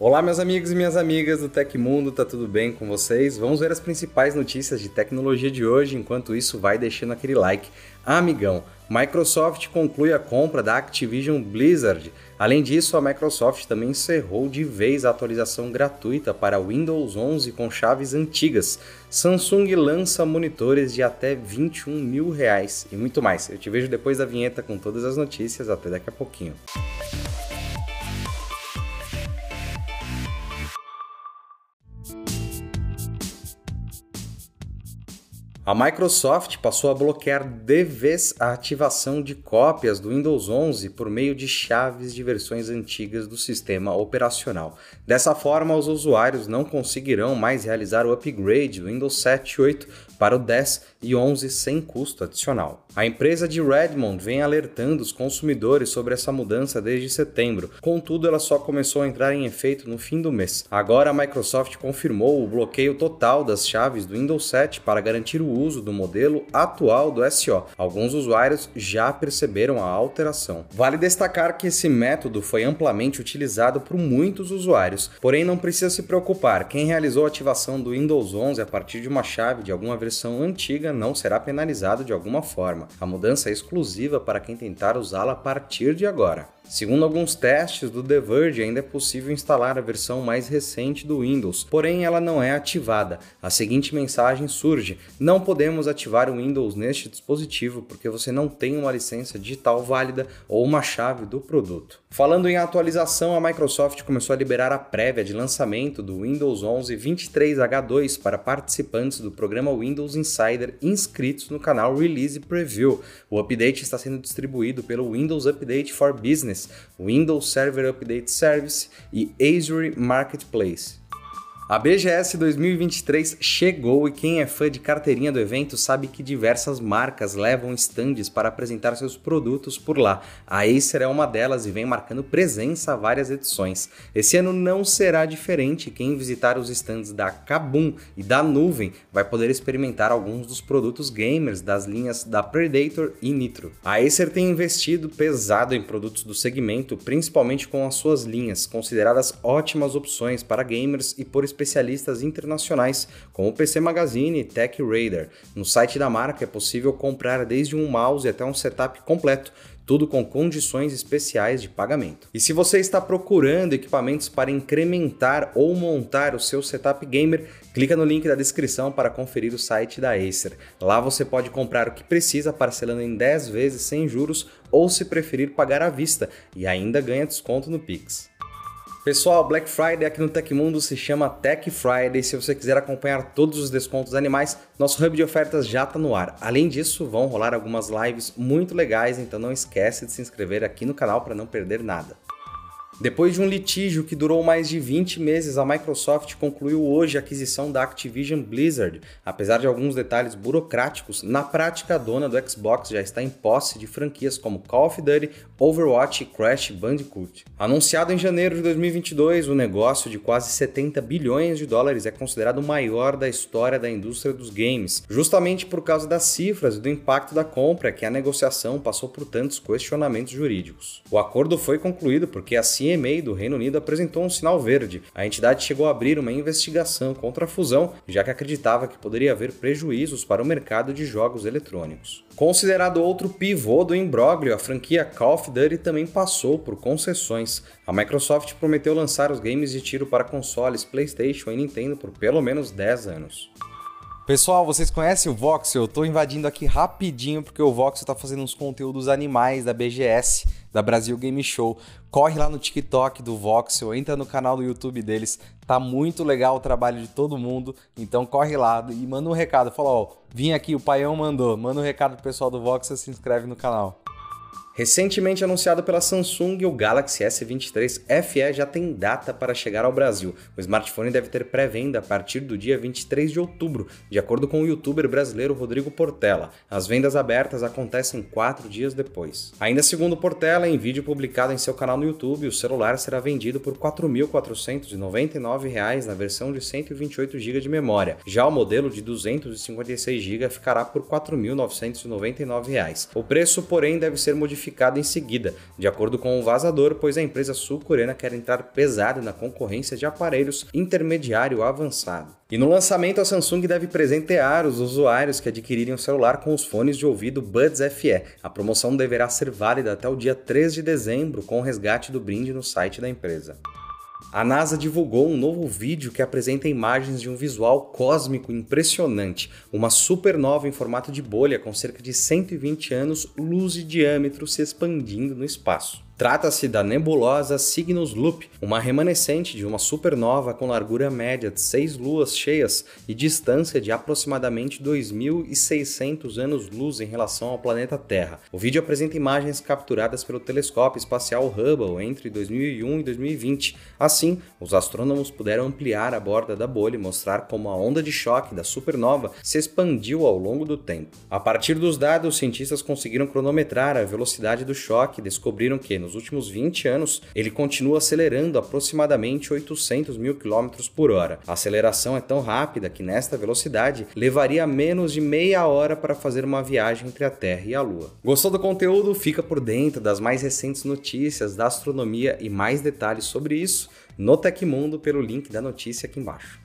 Olá, meus amigos e minhas amigas do Tecmundo, tá tudo bem com vocês? Vamos ver as principais notícias de tecnologia de hoje, enquanto isso vai deixando aquele like. Ah, amigão, Microsoft conclui a compra da Activision Blizzard. Além disso, a Microsoft também encerrou de vez a atualização gratuita para Windows 11 com chaves antigas. Samsung lança monitores de até 21 mil reais e muito mais. Eu te vejo depois da vinheta com todas as notícias. Até daqui a pouquinho. A Microsoft passou a bloquear de vez a ativação de cópias do Windows 11 por meio de chaves de versões antigas do sistema operacional. Dessa forma, os usuários não conseguirão mais realizar o upgrade do Windows 7 e 8 para o 10 e 11 sem custo adicional. A empresa de Redmond vem alertando os consumidores sobre essa mudança desde setembro, contudo, ela só começou a entrar em efeito no fim do mês. Agora, a Microsoft confirmou o bloqueio total das chaves do Windows 7 para garantir o uso do modelo atual do SO. Alguns usuários já perceberam a alteração. Vale destacar que esse método foi amplamente utilizado por muitos usuários, porém não precisa se preocupar, quem realizou a ativação do Windows 11 a partir de uma chave de alguma versão antiga não será penalizado de alguma forma. A mudança é exclusiva para quem tentar usá-la a partir de agora. Segundo alguns testes do The Verge, ainda é possível instalar a versão mais recente do Windows, porém ela não é ativada. A seguinte mensagem surge: Não podemos ativar o Windows neste dispositivo porque você não tem uma licença digital válida ou uma chave do produto. Falando em atualização, a Microsoft começou a liberar a prévia de lançamento do Windows 11 23H2 para participantes do programa Windows Insider inscritos no canal Release Preview. O update está sendo distribuído pelo Windows Update for Business Windows Server Update Service e Azure Marketplace. A BGS 2023 chegou e quem é fã de carteirinha do evento sabe que diversas marcas levam estandes para apresentar seus produtos por lá. A Acer é uma delas e vem marcando presença a várias edições. Esse ano não será diferente. Quem visitar os estandes da Kabum e da Nuvem vai poder experimentar alguns dos produtos gamers das linhas da Predator e Nitro. A Acer tem investido pesado em produtos do segmento, principalmente com as suas linhas, consideradas ótimas opções para gamers e por especialistas internacionais, como o PC Magazine e Tech Radar. No site da marca é possível comprar desde um mouse até um setup completo, tudo com condições especiais de pagamento. E se você está procurando equipamentos para incrementar ou montar o seu setup gamer, clica no link da descrição para conferir o site da Acer. Lá você pode comprar o que precisa parcelando em 10 vezes sem juros ou se preferir pagar à vista e ainda ganha desconto no Pix. Pessoal, Black Friday aqui no Tecmundo se chama Tech Friday. Se você quiser acompanhar todos os descontos animais, nosso hub de ofertas já está no ar. Além disso, vão rolar algumas lives muito legais, então não esquece de se inscrever aqui no canal para não perder nada. Depois de um litígio que durou mais de 20 meses, a Microsoft concluiu hoje a aquisição da Activision Blizzard. Apesar de alguns detalhes burocráticos, na prática a dona do Xbox já está em posse de franquias como Call of Duty, Overwatch e Crash Bandicoot. Anunciado em janeiro de 2022, o negócio de quase 70 bilhões de dólares é considerado o maior da história da indústria dos games, justamente por causa das cifras e do impacto da compra que a negociação passou por tantos questionamentos jurídicos. O acordo foi concluído porque CMA do Reino Unido apresentou um sinal verde. A entidade chegou a abrir uma investigação contra a fusão, já que acreditava que poderia haver prejuízos para o mercado de jogos eletrônicos. Considerado outro pivô do imbróglio, a franquia Call of Duty também passou por concessões. A Microsoft prometeu lançar os games de tiro para consoles PlayStation e Nintendo por pelo menos 10 anos. Pessoal, vocês conhecem o Voxel? Eu tô invadindo aqui rapidinho porque o Voxel tá fazendo uns conteúdos animais da BGS, da Brasil Game Show. Corre lá no TikTok do Voxel, entra no canal do YouTube deles. Tá muito legal o trabalho de todo mundo. Então corre lá e manda um recado. Fala, ó, vim aqui, o Paião mandou. Manda um recado pro pessoal do Voxel, se inscreve no canal. Recentemente anunciado pela Samsung, o Galaxy S23 FE já tem data para chegar ao Brasil. O smartphone deve ter pré-venda a partir do dia 23 de outubro, de acordo com o youtuber brasileiro Rodrigo Portela. As vendas abertas acontecem quatro dias depois. Ainda segundo Portela, em vídeo publicado em seu canal no YouTube, o celular será vendido por R$ 4.499 na versão de 128 GB de memória. Já o modelo de 256 GB ficará por R$ 4.999. O preço, porém, deve ser modificado notificado em seguida, de acordo com o vazador, pois a empresa sul-coreana quer entrar pesado na concorrência de aparelhos intermediário avançado. E no lançamento, a Samsung deve presentear os usuários que adquirirem o celular com os fones de ouvido Buds FE. A promoção deverá ser válida até o dia 3 de dezembro, com o resgate do brinde no site da empresa. A NASA divulgou um novo vídeo que apresenta imagens de um visual cósmico impressionante, uma supernova em formato de bolha com cerca de 120 anos luz de diâmetro se expandindo no espaço. Trata-se da nebulosa Cygnus Loop, uma remanescente de uma supernova com largura média de seis luas cheias e distância de aproximadamente 2.600 anos-luz em relação ao planeta Terra. O vídeo apresenta imagens capturadas pelo telescópio espacial Hubble entre 2001 e 2020. Assim, os astrônomos puderam ampliar a borda da bolha e mostrar como a onda de choque da supernova se expandiu ao longo do tempo. A partir dos dados, os cientistas conseguiram cronometrar a velocidade do choque e descobriram que, nos últimos 20 anos, ele continua acelerando aproximadamente 800 mil km por hora. A aceleração é tão rápida que, nesta velocidade, levaria menos de meia hora para fazer uma viagem entre a Terra e a Lua. Gostou do conteúdo? Fica por dentro das mais recentes notícias da astronomia e mais detalhes sobre isso no Tecmundo pelo link da notícia aqui embaixo.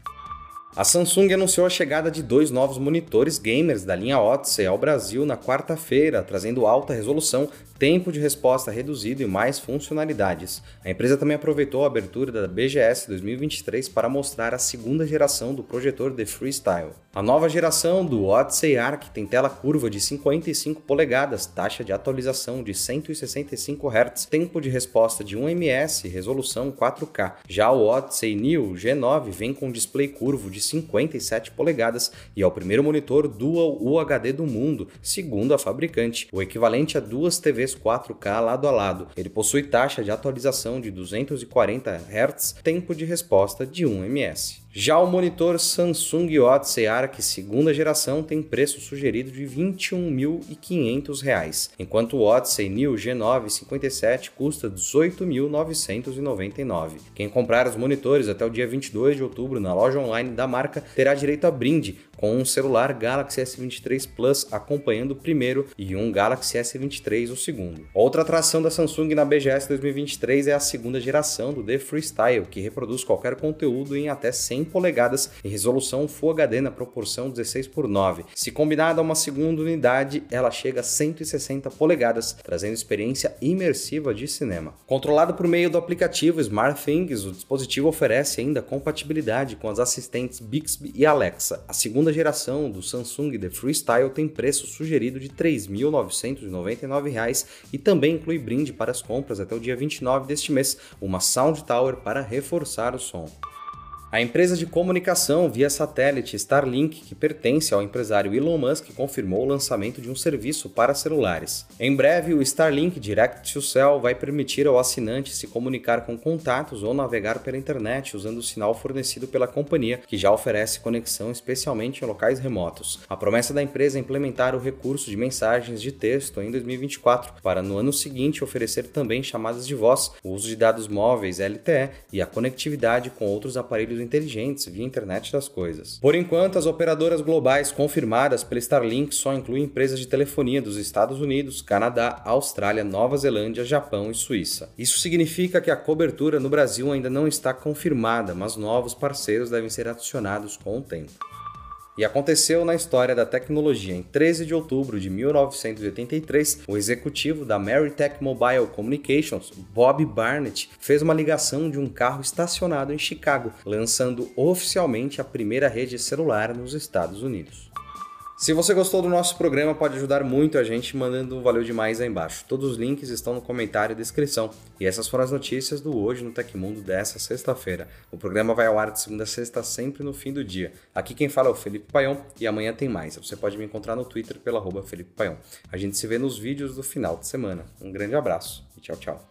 A Samsung anunciou a chegada de dois novos monitores gamers da linha Odyssey ao Brasil na quarta-feira, trazendo alta resolução, tempo de resposta reduzido e mais funcionalidades. A empresa também aproveitou a abertura da BGS 2023 para mostrar a segunda geração do projetor The Freestyle. A nova geração do Odyssey Arc tem tela curva de 55 polegadas, taxa de atualização de 165 Hz, tempo de resposta de 1 ms resolução 4K. Já o Odyssey New G9 vem com display curvo de 57 polegadas e é o primeiro monitor Dual UHD do mundo, segundo a fabricante, o equivalente a duas TVs 4K lado a lado. Ele possui taxa de atualização de 240 Hz, tempo de resposta de 1 ms. Já o monitor Samsung Odyssey Arc segunda geração tem preço sugerido de R$ 21.500, enquanto o Odyssey New G9 57 custa R$ 18.999. Quem comprar os monitores até o dia 22 de outubro na loja online da marca terá direito a brinde com um celular Galaxy S23 Plus acompanhando o primeiro e um Galaxy S23 o segundo. Outra atração da Samsung na BGS 2023 é a segunda geração do The Freestyle, que reproduz qualquer conteúdo em até 100 polegadas e resolução Full HD na proporção 16 por 9. Se combinada a uma segunda unidade, ela chega a 160 polegadas, trazendo experiência imersiva de cinema. Controlado por meio do aplicativo SmartThings, o dispositivo oferece ainda compatibilidade com as assistentes Bixby e Alexa. A segunda geração do Samsung The Freestyle tem preço sugerido de R$ 3.999 e também inclui brinde para as compras até o dia 29 deste mês, uma Sound Tower para reforçar o som. A empresa de comunicação via satélite Starlink, que pertence ao empresário Elon Musk, confirmou o lançamento de um serviço para celulares. Em breve, o Starlink Direct to Cell vai permitir ao assinante se comunicar com contatos ou navegar pela internet usando o sinal fornecido pela companhia, que já oferece conexão especialmente em locais remotos. A promessa da empresa é implementar o recurso de mensagens de texto em 2024, para no ano seguinte oferecer também chamadas de voz, o uso de dados móveis LTE e a conectividade com outros aparelhos inteligentes via internet das coisas. Por enquanto, as operadoras globais confirmadas pela Starlink só incluem empresas de telefonia dos Estados Unidos, Canadá, Austrália, Nova Zelândia, Japão e Suíça. Isso significa que a cobertura no Brasil ainda não está confirmada, mas novos parceiros devem ser adicionados com o tempo. E aconteceu na história da tecnologia. Em 13 de outubro de 1983, o executivo da Maritech Mobile Communications, Bob Barnett, fez uma ligação de um carro estacionado em Chicago, lançando oficialmente a primeira rede celular nos Estados Unidos. Se você gostou do nosso programa, pode ajudar muito a gente mandando um valeu demais aí embaixo. Todos os links estão no comentário e descrição. E essas foram as notícias do Hoje no Tecmundo dessa sexta-feira. O programa vai ao ar de segunda a sexta, sempre no fim do dia. Aqui quem fala é o Felipe Paion e amanhã tem mais. Você pode me encontrar no Twitter pelo Felipe Paion. A gente se vê nos vídeos do final de semana. Um grande abraço e tchau, tchau.